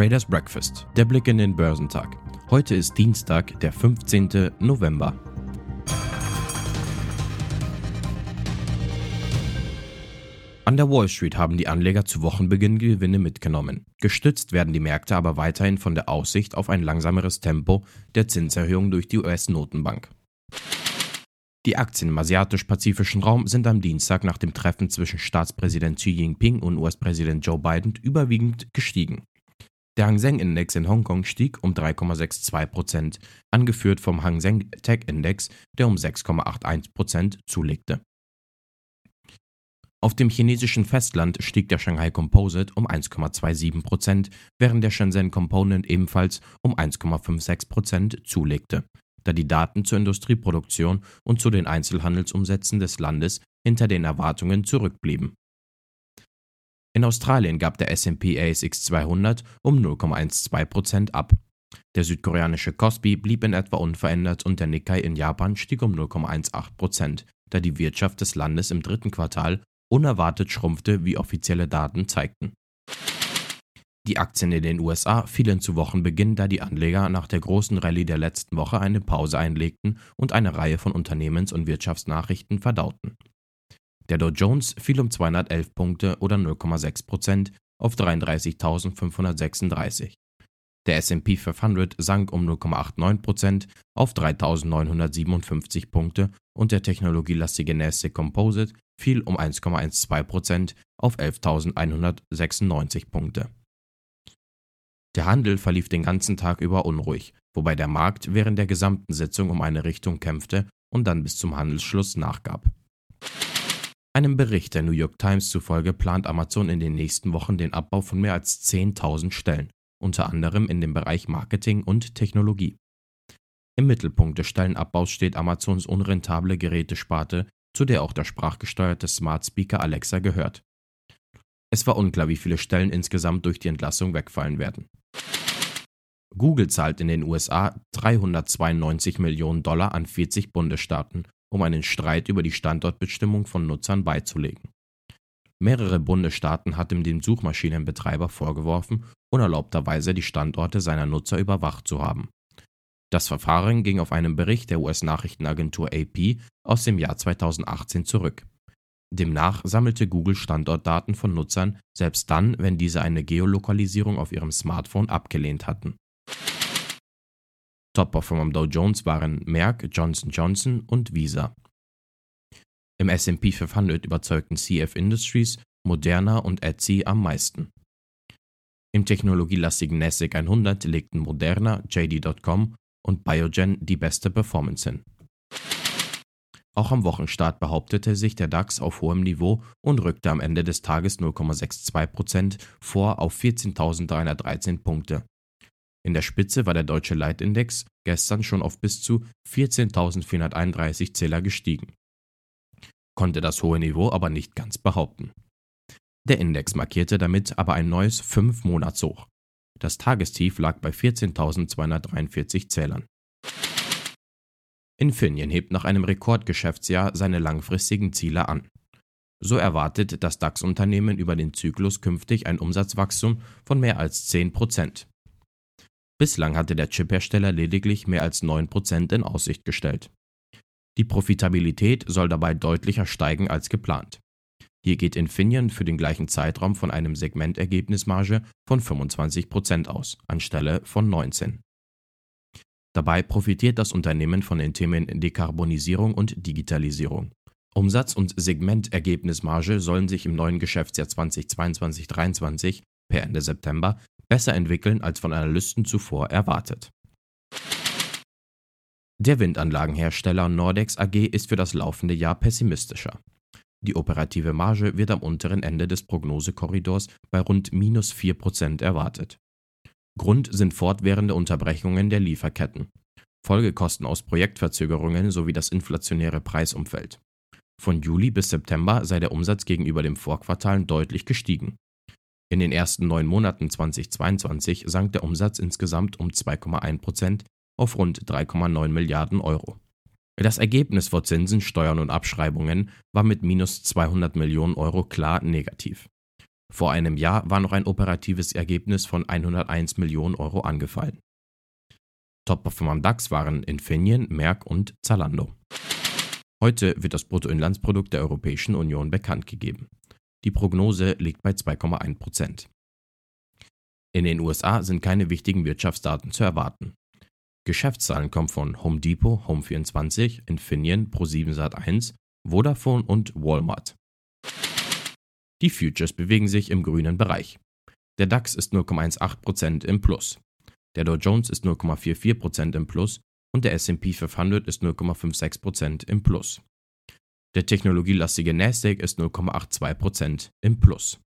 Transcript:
Traders Breakfast, der Blick in den Börsentag. Heute ist Dienstag, der 15. November. An der Wall Street haben die Anleger zu Wochenbeginn Gewinne mitgenommen. Gestützt werden die Märkte aber weiterhin von der Aussicht auf ein langsameres Tempo der Zinserhöhung durch die US-Notenbank. Die Aktien im asiatisch-pazifischen Raum sind am Dienstag nach dem Treffen zwischen Staatspräsident Xi Jinping und US-Präsident Joe Biden überwiegend gestiegen. Der Hang Seng Index in Hongkong stieg um 3,62% angeführt vom Hang Seng Tech Index, der um 6,81% zulegte. Auf dem chinesischen Festland stieg der Shanghai Composite um 1,27% während der Shenzhen Component ebenfalls um 1,56% zulegte da die Daten zur Industrieproduktion und zu den Einzelhandelsumsätzen des Landes hinter den Erwartungen zurückblieben. In Australien gab der SP ASX 200 um 0,12% ab. Der südkoreanische Kospi blieb in etwa unverändert und der Nikkei in Japan stieg um 0,18%, da die Wirtschaft des Landes im dritten Quartal unerwartet schrumpfte, wie offizielle Daten zeigten. Die Aktien in den USA fielen zu Wochenbeginn, da die Anleger nach der großen Rallye der letzten Woche eine Pause einlegten und eine Reihe von Unternehmens- und Wirtschaftsnachrichten verdauten. Der Dow Jones fiel um 211 Punkte oder 0,6 Prozent auf 33.536. Der SP 500 sank um 0,89 Prozent auf 3.957 Punkte und der technologielastige NASDAQ Composite fiel um 1,12 Prozent auf 11.196 Punkte. Der Handel verlief den ganzen Tag über unruhig, wobei der Markt während der gesamten Sitzung um eine Richtung kämpfte und dann bis zum Handelsschluss nachgab. Einem Bericht der New York Times zufolge plant Amazon in den nächsten Wochen den Abbau von mehr als 10.000 Stellen, unter anderem in dem Bereich Marketing und Technologie. Im Mittelpunkt des Stellenabbaus steht Amazons unrentable Gerätesparte, zu der auch der sprachgesteuerte Smart Speaker Alexa gehört. Es war unklar, wie viele Stellen insgesamt durch die Entlassung wegfallen werden. Google zahlt in den USA 392 Millionen Dollar an 40 Bundesstaaten, um einen Streit über die Standortbestimmung von Nutzern beizulegen. Mehrere Bundesstaaten hatten dem Suchmaschinenbetreiber vorgeworfen, unerlaubterweise die Standorte seiner Nutzer überwacht zu haben. Das Verfahren ging auf einen Bericht der US-Nachrichtenagentur AP aus dem Jahr 2018 zurück. Demnach sammelte Google Standortdaten von Nutzern selbst dann, wenn diese eine Geolokalisierung auf ihrem Smartphone abgelehnt hatten. Top-Performer am Dow Jones waren Merck, Johnson Johnson und Visa. Im S&P 500 überzeugten CF Industries, Moderna und Etsy am meisten. Im technologielastigen NASDAQ 100 legten Moderna, JD.com und Biogen die beste Performance hin. Auch am Wochenstart behauptete sich der DAX auf hohem Niveau und rückte am Ende des Tages 0,62% vor auf 14.313 Punkte. In der Spitze war der deutsche Leitindex gestern schon auf bis zu 14.431 Zähler gestiegen. Konnte das hohe Niveau aber nicht ganz behaupten. Der Index markierte damit aber ein neues 5-Monats-Hoch. Das Tagestief lag bei 14.243 Zählern. Infineon hebt nach einem Rekordgeschäftsjahr seine langfristigen Ziele an. So erwartet das DAX-Unternehmen über den Zyklus künftig ein Umsatzwachstum von mehr als 10 Bislang hatte der Chiphersteller lediglich mehr als 9% in Aussicht gestellt. Die Profitabilität soll dabei deutlicher steigen als geplant. Hier geht Infineon für den gleichen Zeitraum von einem Segmentergebnismarge von 25% aus, anstelle von 19. Dabei profitiert das Unternehmen von den Themen Dekarbonisierung und Digitalisierung. Umsatz und Segmentergebnismarge sollen sich im neuen Geschäftsjahr 2022-23 per Ende September besser entwickeln als von Analysten zuvor erwartet. Der Windanlagenhersteller Nordex AG ist für das laufende Jahr pessimistischer. Die operative Marge wird am unteren Ende des Prognosekorridors bei rund minus 4% erwartet. Grund sind fortwährende Unterbrechungen der Lieferketten, Folgekosten aus Projektverzögerungen sowie das inflationäre Preisumfeld. Von Juli bis September sei der Umsatz gegenüber dem Vorquartal deutlich gestiegen. In den ersten neun Monaten 2022 sank der Umsatz insgesamt um 2,1 Prozent auf rund 3,9 Milliarden Euro. Das Ergebnis vor Zinsen, Steuern und Abschreibungen war mit minus 200 Millionen Euro klar negativ. Vor einem Jahr war noch ein operatives Ergebnis von 101 Millionen Euro angefallen. Top-Performer am DAX waren Infineon, Merck und Zalando. Heute wird das Bruttoinlandsprodukt der Europäischen Union bekannt gegeben. Die Prognose liegt bei 2,1 Prozent. In den USA sind keine wichtigen Wirtschaftsdaten zu erwarten. Geschäftszahlen kommen von Home Depot, Home24, Infineon, Pro7 Sat1, Vodafone und Walmart. Die Futures bewegen sich im grünen Bereich. Der DAX ist 0,18% im Plus. Der Dow Jones ist 0,44% im Plus und der SP 500 ist 0,56% im Plus. Der technologielastige Nasdaq ist 0,82% im Plus.